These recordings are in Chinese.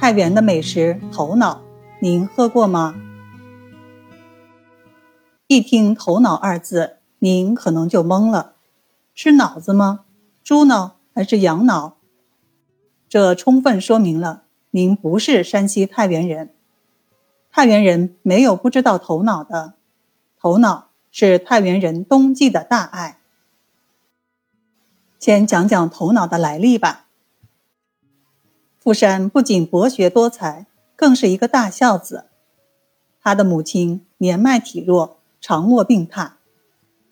太原的美食头脑，您喝过吗？一听“头脑”二字，您可能就懵了：吃脑子吗？猪脑还是羊脑？这充分说明了您不是山西太原人。太原人没有不知道头脑的，头脑是太原人冬季的大爱。先讲讲头脑的来历吧。富山不仅博学多才，更是一个大孝子。他的母亲年迈体弱。常卧病榻，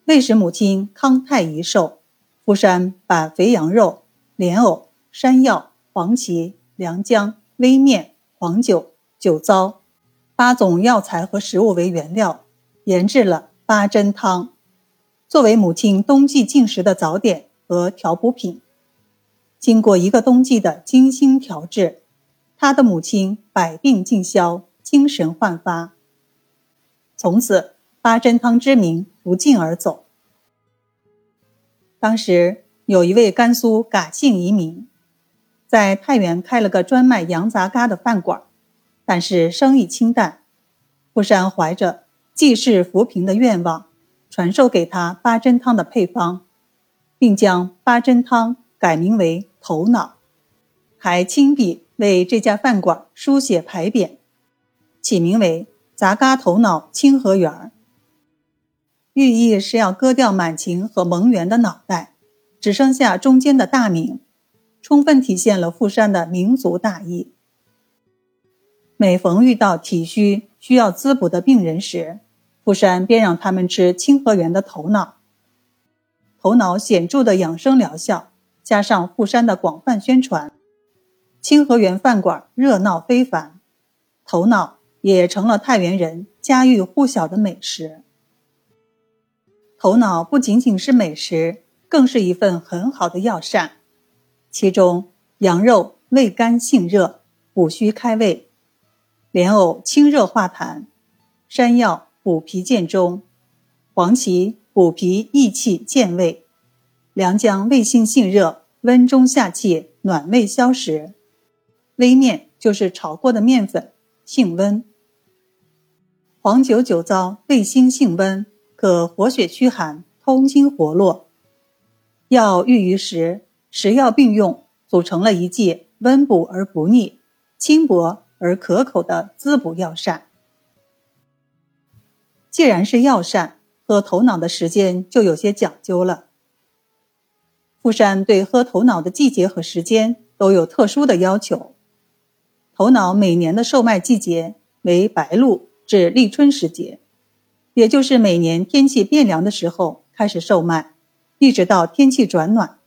为使母亲康泰遗寿，富山把肥羊肉、莲藕、山药、黄芪、良姜、微面、黄酒、酒糟八种药材和食物为原料，研制了八珍汤，作为母亲冬季进食的早点和调补品。经过一个冬季的精心调制，他的母亲百病尽消，精神焕发，从此。八珍汤之名不胫而走。当时有一位甘肃嘎姓移民，在太原开了个专卖羊杂嘎的饭馆，但是生意清淡。富山怀着济世扶贫的愿望，传授给他八珍汤的配方，并将八珍汤改名为头脑，还亲笔为这家饭馆书写牌匾，起名为杂嘎头脑清河园。寓意是要割掉满清和蒙元的脑袋，只剩下中间的大明，充分体现了富山的民族大义。每逢遇到体虚需要滋补的病人时，富山便让他们吃清河园的头脑。头脑显著的养生疗效，加上富山的广泛宣传，清河园饭馆热闹非凡，头脑也成了太原人家喻户晓的美食。头脑不仅仅是美食，更是一份很好的药膳。其中，羊肉味甘性热，补虚开胃；莲藕清热化痰；山药补脾健中；黄芪补脾益气健胃；良姜味性性热，温中下气，暖胃消食；微面就是炒过的面粉，性温；黄酒酒糟味辛性温。可活血驱寒、通经活络，药寓于食，食药并用，组成了一剂温补而不腻、轻薄而可口的滋补药膳。既然是药膳，喝头脑的时间就有些讲究了。富山对喝头脑的季节和时间都有特殊的要求。头脑每年的售卖季节为白露至立春时节。也就是每年天气变凉的时候开始售卖，一直到天气转暖。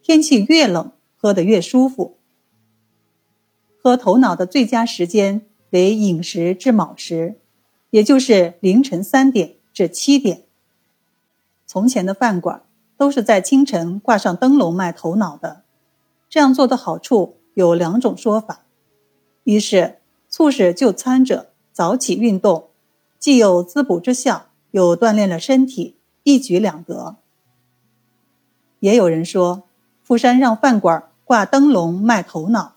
天气越冷，喝得越舒服。喝头脑的最佳时间为寅时至卯时，也就是凌晨三点至七点。从前的饭馆都是在清晨挂上灯笼卖头脑的，这样做的好处有两种说法：一是促使就餐者早起运动。既有滋补之效，又锻炼了身体，一举两得。也有人说，富山让饭馆挂灯笼卖头脑，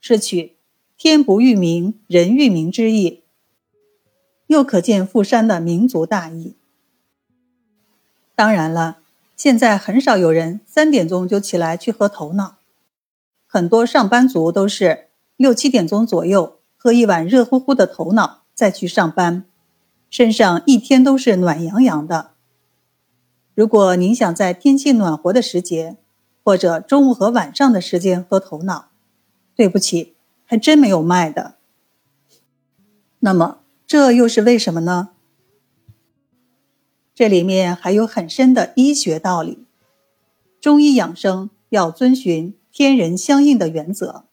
是取“天不欲明，人欲明”之意，又可见富山的民族大义。当然了，现在很少有人三点钟就起来去喝头脑，很多上班族都是六七点钟左右喝一碗热乎乎的头脑再去上班。身上一天都是暖洋洋的。如果您想在天气暖和的时节，或者中午和晚上的时间喝头脑，对不起，还真没有卖的。那么这又是为什么呢？这里面还有很深的医学道理。中医养生要遵循天人相应的原则。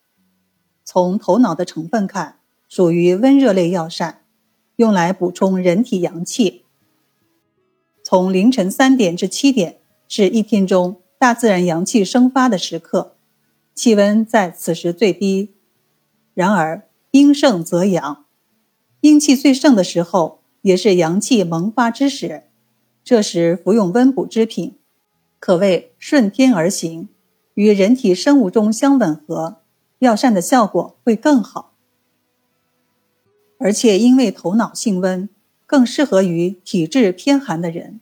从头脑的成分看，属于温热类药膳。用来补充人体阳气。从凌晨三点至七点是一天中大自然阳气生发的时刻，气温在此时最低。然而阴盛则阳，阴气最盛的时候也是阳气萌发之时。这时服用温补之品，可谓顺天而行，与人体生物钟相吻合，药膳的效果会更好。而且因为头脑性温，更适合于体质偏寒的人。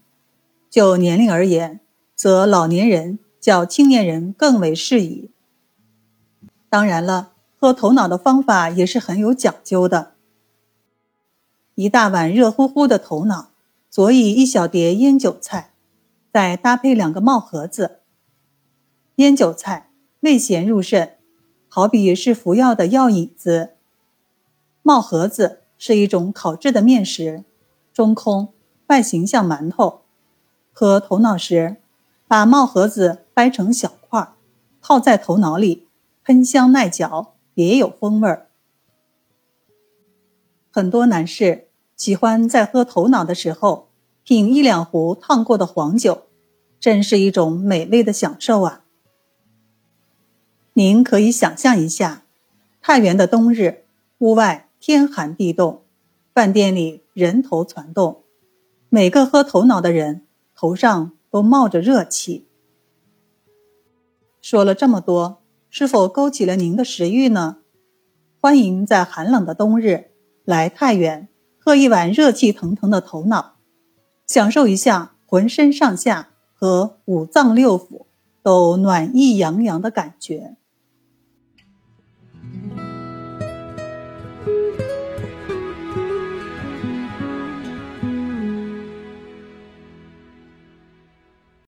就年龄而言，则老年人较青年人更为适宜。当然了，喝头脑的方法也是很有讲究的。一大碗热乎乎的头脑，佐以一小碟腌韭菜，再搭配两个帽盒子。腌韭菜味咸入肾，好比是服药的药引子。帽盒子是一种烤制的面食，中空，外形像馒头。喝头脑时，把帽盒子掰成小块，泡在头脑里。喷香耐嚼，别有风味儿。很多男士喜欢在喝头脑的时候品一两壶烫过的黄酒，真是一种美味的享受啊！您可以想象一下，太原的冬日，屋外天寒地冻，饭店里人头攒动，每个喝头脑的人头上都冒着热气。说了这么多。是否勾起了您的食欲呢？欢迎在寒冷的冬日来太原，喝一碗热气腾腾的头脑，享受一下浑身上下和五脏六腑都暖意洋洋的感觉。